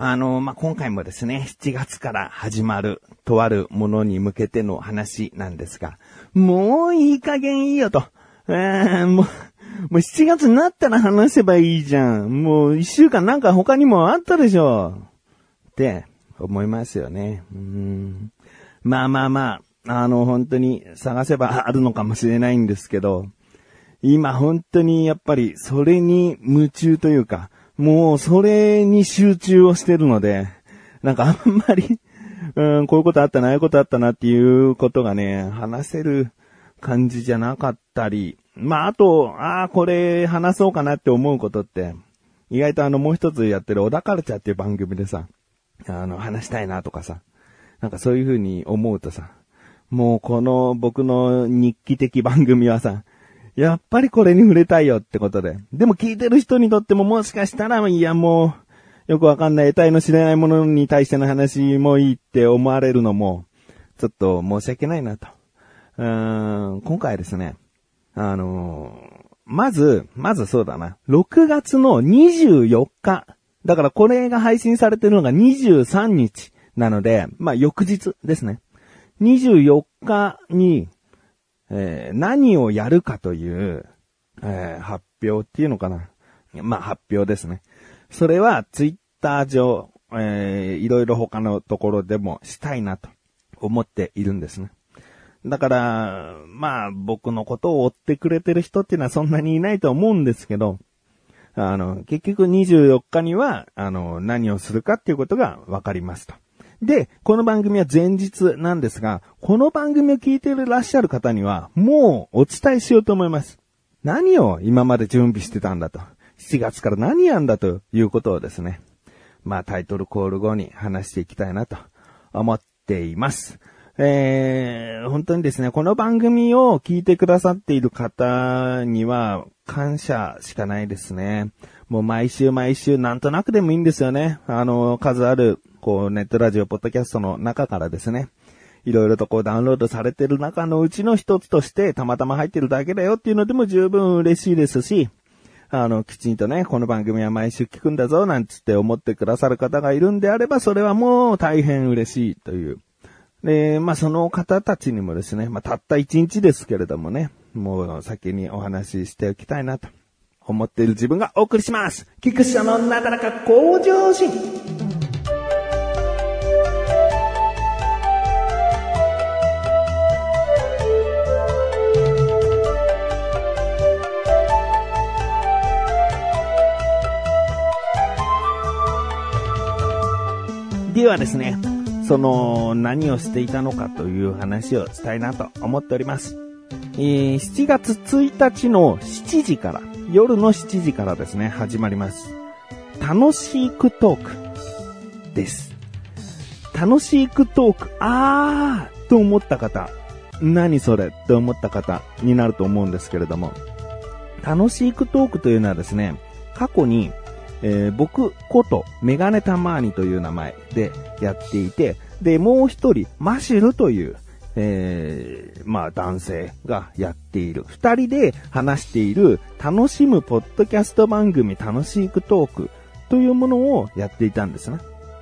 あの、まあ、今回もですね、7月から始まる、とあるものに向けての話なんですが、もういい加減いいよと。えー、もう、もう7月になったら話せばいいじゃん。もう1週間なんか他にもあったでしょ。って思いますよね。うん。まあまあまあ、あの、本当に探せばあるのかもしれないんですけど、今本当にやっぱりそれに夢中というか、もうそれに集中をしてるので、なんかあんまり、うん、こういうことあったな、ああいうことあったなっていうことがね、話せる感じじゃなかったり、まあ、あと、ああ、これ話そうかなって思うことって、意外とあのもう一つやってる小田カルチャーっていう番組でさ、あの話したいなとかさ、なんかそういう風に思うとさ、もうこの僕の日記的番組はさ、やっぱりこれに触れたいよってことで。でも聞いてる人にとってももしかしたら、いやもう、よくわかんない得体の知れないものに対しての話もいいって思われるのも、ちょっと申し訳ないなと。うーん、今回ですね、あのー、まず、まずそうだな。6月の24日。だからこれが配信されてるのが23日なので、まあ翌日ですね。24日に、えー、何をやるかという、えー、発表っていうのかな。まあ、発表ですね。それは、ツイッター上、えー、いろいろ他のところでもしたいなと思っているんですね。だから、まあ、僕のことを追ってくれてる人っていうのはそんなにいないと思うんですけど、あの、結局24日には、あの、何をするかっていうことが分かりますと。で、この番組は前日なんですが、この番組を聞いていらっしゃる方には、もうお伝えしようと思います。何を今まで準備してたんだと。7月から何やんだということをですね。まあタイトルコール後に話していきたいなと思っています。えー、本当にですね、この番組を聞いてくださっている方には感謝しかないですね。もう毎週毎週なんとなくでもいいんですよね。あの、数あるこう、ネットラジオ、ポッドキャストの中からですね、いろいろとこうダウンロードされてる中のうちの一つとしてたまたま入ってるだけだよっていうのでも十分嬉しいですし、あの、きちんとね、この番組は毎週聞くんだぞ、なんつって思ってくださる方がいるんであれば、それはもう大変嬉しいという。で、まあ、その方たちにもですね、まあ、たった一日ですけれどもね、もう先にお話ししておきたいなと思っている自分がお送りします。菊池のなだらか向上心。ではですね、その何をしていたのかという話をしたいなと思っております。えー、7月1日の7時から、夜の7時からですね、始まります。楽しいクトークです。楽しいクトーク、あーと思った方、何それって思った方になると思うんですけれども、楽しいクトークというのはですね、過去にえー、僕ことメガネタマーニという名前でやっていて、で、もう一人、マシルという、えー、まあ男性がやっている。二人で話している楽しむポッドキャスト番組楽しいクトークというものをやっていたんですね。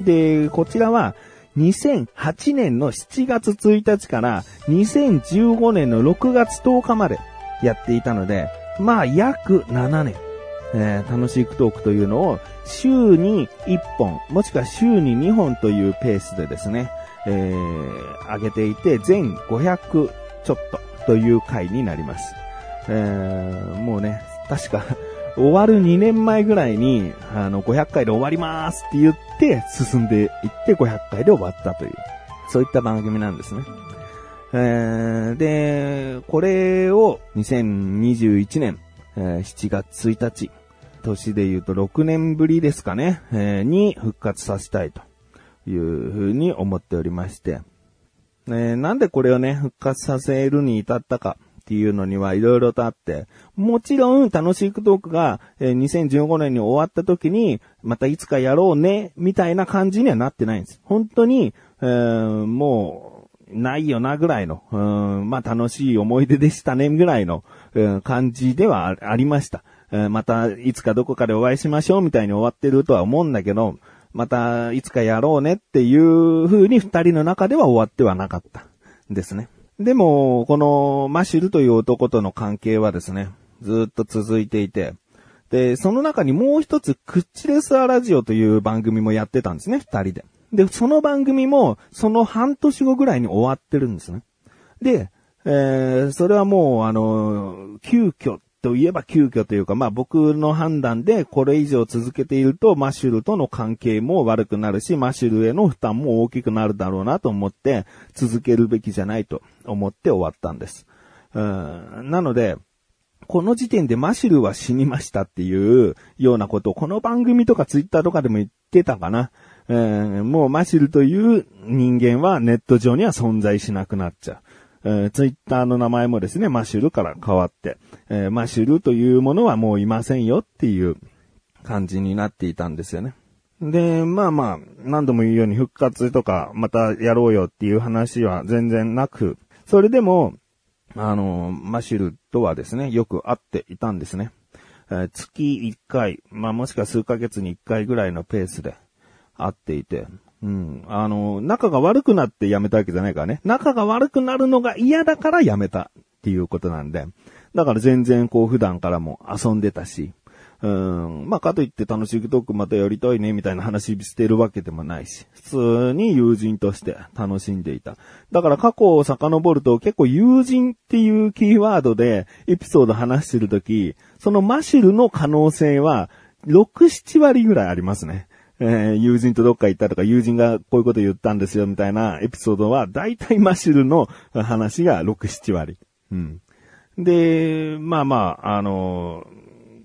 で、こちらは2008年の7月1日から2015年の6月10日までやっていたので、まあ約7年。えー、楽しいトークというのを週に1本、もしくは週に2本というペースでですね、えー、上げていて、全500ちょっとという回になります。えー、もうね、確か終わる2年前ぐらいに、あの、500回で終わりますって言って、進んでいって500回で終わったという、そういった番組なんですね。えー、で、これを2021年、えー、7月1日、年で言うと6年ぶりですかね、えー、に復活させたいというふうに思っておりまして、えー、なんでこれをね、復活させるに至ったかっていうのにはいろいろとあって、もちろん楽しいトークが、えー、2015年に終わった時に、またいつかやろうね、みたいな感じにはなってないんです。本当に、えー、もう、ないよなぐらいの、うん、まあ楽しい思い出でしたねぐらいの、うん、感じではありました。えまたいつかどこかでお会いしましょうみたいに終わってるとは思うんだけど、またいつかやろうねっていう風に二人の中では終わってはなかった。ですね。でも、このマシルという男との関係はですね、ずっと続いていて、で、その中にもう一つ、クッチレスアラジオという番組もやってたんですね、二人で。で、その番組も、その半年後ぐらいに終わってるんですね。で、えー、それはもう、あの、急遽といえば急遽というか、まあ僕の判断でこれ以上続けているとマッシュルとの関係も悪くなるし、マッシュルへの負担も大きくなるだろうなと思って続けるべきじゃないと思って終わったんです。なので、この時点でマシュルは死にましたっていうようなことをこの番組とかツイッターとかでも言ってたかな。えー、もうマシュルという人間はネット上には存在しなくなっちゃう。えー、ツイッターの名前もですね、マッシュルから変わって、えー、マシュルというものはもういませんよっていう感じになっていたんですよね。で、まあまあ、何度も言うように復活とか、またやろうよっていう話は全然なく、それでも、あの、マッシュルとはですね、よく会っていたんですね。えー、月1回、まあもしくは数ヶ月に1回ぐらいのペースで会っていて、うん。あの、仲が悪くなって辞めたわけじゃないからね。仲が悪くなるのが嫌だから辞めたっていうことなんで。だから全然こう普段からも遊んでたし。うん。まあ、かといって楽しいトークまたやりたいねみたいな話してるわけでもないし。普通に友人として楽しんでいた。だから過去を遡ると結構友人っていうキーワードでエピソード話してるとき、そのマシルの可能性は6、7割ぐらいありますね。えー、友人とどっか行ったとか、友人がこういうこと言ったんですよ、みたいなエピソードは、大体マシュルの 話が6、7割。うん。で、まあまあ、あの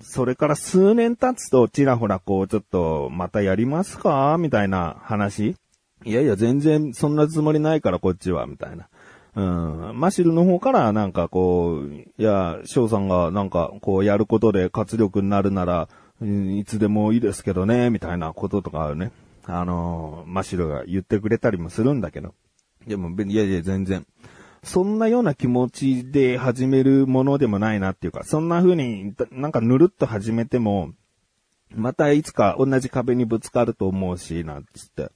それから数年経つと、ちらほらこう、ちょっと、またやりますかみたいな話いやいや、全然そんなつもりないから、こっちは、みたいな。うん。マシルの方からなんかこう、いや、翔さんがなんかこうやることで活力になるなら、いつでもいいですけどね、みたいなこととかね、あのマシルが言ってくれたりもするんだけど。でも、いやいや、全然。そんなような気持ちで始めるものでもないなっていうか、そんな風になんかぬるっと始めても、またいつか同じ壁にぶつかると思うし、なんつって。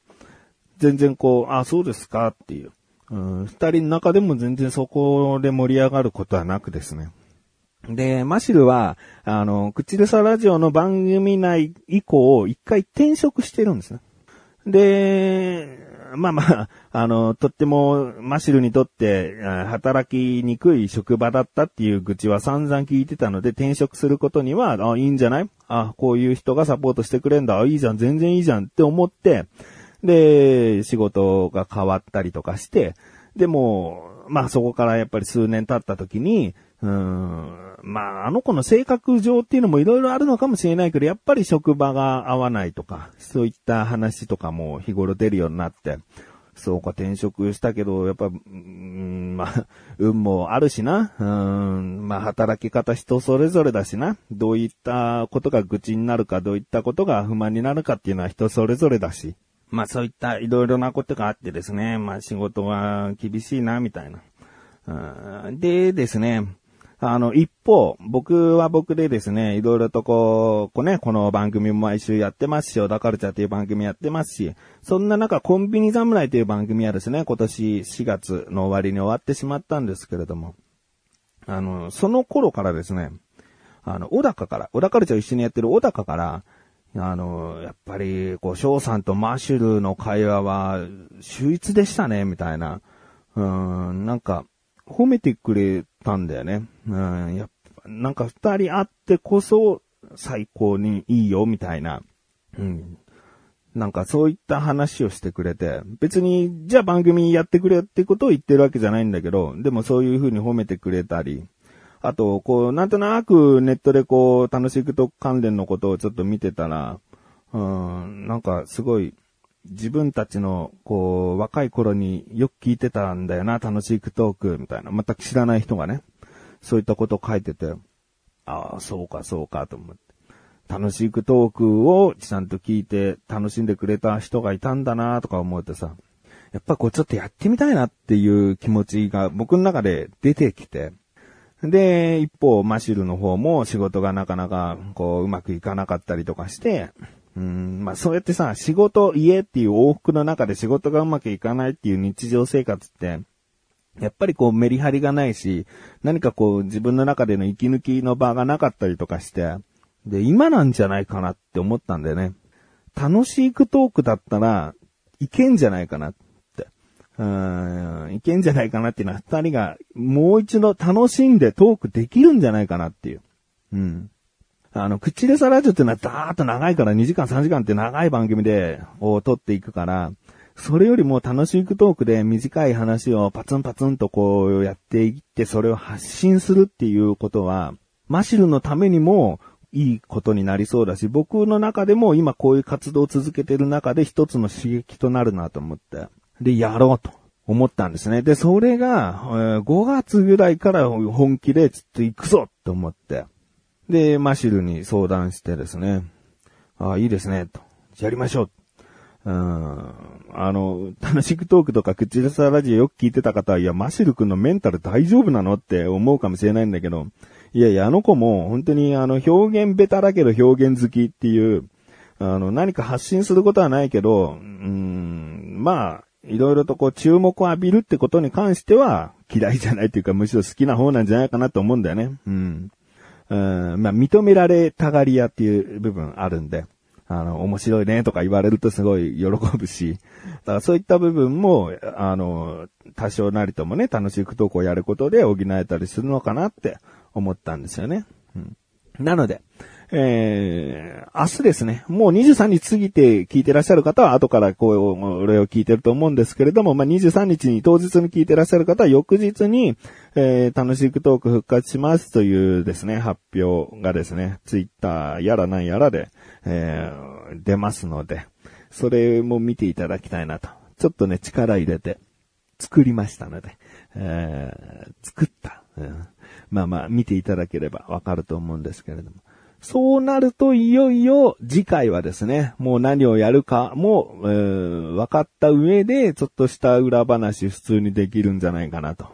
全然こう、あ、そうですかっていう。うん、二人の中でも全然そこで盛り上がることはなくですね。で、マシルは、あの、口でさラジオの番組内以降、一回転職してるんですね。で、まあまあ、あの、とっても、マシルにとって、働きにくい職場だったっていう愚痴は散々聞いてたので、転職することには、あ、いいんじゃない？あ、こういう人がサポートしてくれんだ。あ、いいじゃん、全然いいじゃんって思って、で、仕事が変わったりとかして、でも、まあそこからやっぱり数年経った時に、うん。まあ、あの子の性格上っていうのもいろいろあるのかもしれないけど、やっぱり職場が合わないとか、そういった話とかも日頃出るようになって、そうか、転職したけど、やっぱ、うん、まあ、運もあるしな。うん、まあ、働き方人それぞれだしな。どういったことが愚痴になるか、どういったことが不満になるかっていうのは人それぞれだし。まあ、そういったいろいろなことがあってですね、まあ、仕事は厳しいな、みたいな。でですね、あの、一方、僕は僕でですね、いろいろとこう、こうね、この番組も毎週やってますし、小田カルチャーという番組やってますし、そんな中、コンビニ侍という番組はですね、今年4月の終わりに終わってしまったんですけれども、あの、その頃からですね、あの、小高から、小田カルチャー一緒にやってる小高から、あの、やっぱり、こう、翔さんとマッシュルの会話は、秀逸でしたね、みたいな。うん、なんか、褒めてくれたんだよね。うん、やっぱ、なんか二人会ってこそ最高にいいよ、みたいな。うん。なんかそういった話をしてくれて、別に、じゃあ番組やってくれってことを言ってるわけじゃないんだけど、でもそういう風に褒めてくれたり、あと、こう、なんとなくネットでこう、楽しくと関連のことをちょっと見てたら、うん、なんかすごい、自分たちの、こう、若い頃によく聞いてたんだよな、楽しくトーク、みたいな。全く知らない人がね、そういったことを書いてて、ああ、そうか、そうか、と思って。楽しくトークをちゃんと聞いて楽しんでくれた人がいたんだなとか思うとさ、やっぱこうちょっとやってみたいなっていう気持ちが僕の中で出てきて、で、一方、マシルの方も仕事がなかなかこううまくいかなかったりとかして、うん、まあそうやってさ、仕事、家っていう往復の中で仕事がうまくいかないっていう日常生活って、やっぱりこうメリハリがないし、何かこう自分の中での息抜きの場がなかったりとかして、で、今なんじゃないかなって思ったんだよね。楽しいクトークだったらいけんじゃないかなって。うん、いけんじゃないかなっていうのは二人がもう一度楽しんでトークできるんじゃないかなっていう。うん。あの、口でさラジオってのはダーッと長いから2時間3時間って長い番組で、を撮っていくから、それよりも楽しいトークで短い話をパツンパツンとこうやっていって、それを発信するっていうことは、マシルのためにもいいことになりそうだし、僕の中でも今こういう活動を続けてる中で一つの刺激となるなと思って、で、やろうと思ったんですね。で、それが、え5月ぐらいから本気でちょっと行くぞと思って、で、マシルに相談してですね、ああ、いいですね、と。やりましょう。うん。あの、楽しくトークとか口でさラジオよく聞いてた方は、いや、マシル君のメンタル大丈夫なの？って思うかもしれないんだけど、いやいや、あの子も本当にあの、表現ベタだけど表現好きっていう、あの、何か発信することはないけど、うん、まあ、いろいろとこう注目を浴びるってことに関しては嫌いじゃないというかむしろ好きな方なんじゃないかなと思うんだよね。うん。うん、まあ、認められたがり屋っていう部分あるんで、あの、面白いねとか言われるとすごい喜ぶし、だからそういった部分も、あの、多少なりともね、楽しく投稿やることで補えたりするのかなって思ったんですよね。うん、なので、えー、明日ですね、もう23日過ぎて聞いてらっしゃる方は後からこう、俺を聞いてると思うんですけれども、まあ、23日に当日に聞いてらっしゃる方は翌日に、えー、楽しくトーク復活しますというですね、発表がですね、ツイッターやらなんやらで、えー、出ますので、それも見ていただきたいなと。ちょっとね、力入れて作りましたので、えー、作った、うん。まあまあ、見ていただければわかると思うんですけれども。そうなると、いよいよ次回はですね、もう何をやるかも、えー、分かった上で、ちょっとした裏話普通にできるんじゃないかなと、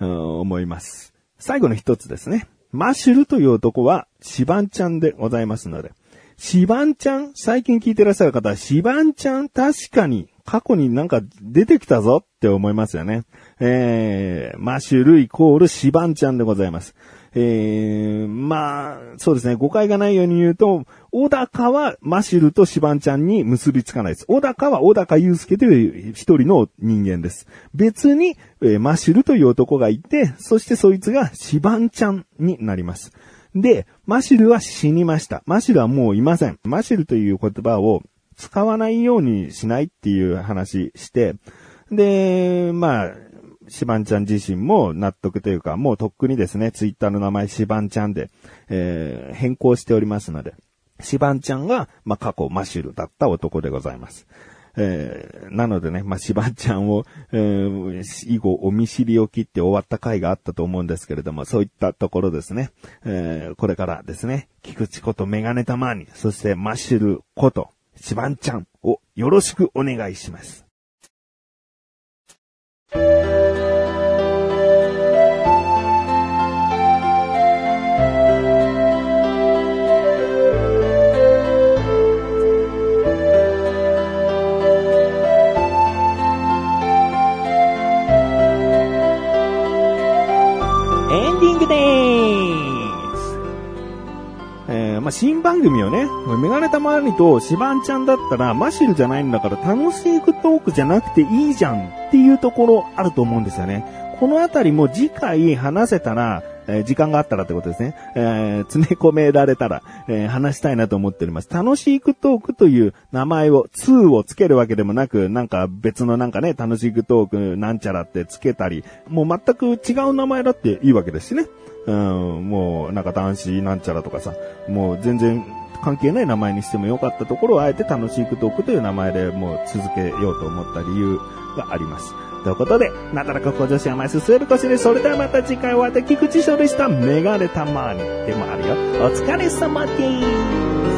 うん、思います。最後の一つですね。マッシュルという男は、シバンちゃんでございますので。シバンちゃん最近聞いてらっしゃる方は、シバンちゃん確かに過去になんか出てきたぞって思いますよね。えー、マッシュルイコールシバンちゃんでございます。えー、まあ、そうですね、誤解がないように言うと、小高はマシルとシバンちゃんに結びつかないです。小高は小高祐介という一人の人間です。別に、えーマシルという男がいて、そしてそいつがシバンちゃんになります。で、マシルは死にました。マシルはもういません。マシルという言葉を使わないようにしないっていう話して、で、まあ、シバンちゃん自身も納得というか、もうとっくにですね、ツイッターの名前シバンちゃんで、えー変更しておりますので、シバンちゃんが、まあ、過去マシュルだった男でございます。えーなのでね、まあ、シバンちゃんを、えー以後お見知りを切って終わった回があったと思うんですけれども、そういったところですね、えーこれからですね、菊池ことメガネたまに、そしてマッシュルこと、シバンちゃんをよろしくお願いします。あ、新番組をね、メガネたまりとシバンちゃんだったら、マシルじゃないんだから楽しいトークじゃなくていいじゃんっていうところあると思うんですよね。このあたりも次回話せたら、えー時間があったらってことですね。えー詰め込められたら、えー話したいなと思っております。楽しいクトークという名前を、2をつけるわけでもなく、なんか別のなんかね、楽しいクトークなんちゃらってつけたり、もう全く違う名前だっていいわけですしね。うん、もうなんか男子なんちゃらとかさ、もう全然関係ない名前にしてもよかったところをあえて楽しいクトークという名前でもう続けようと思った理由があります。ということで、なだらか向上心甘いすするこしで。それではまた次回は菊池翔でした。メガネたまにでもあるよ。お疲れ様です。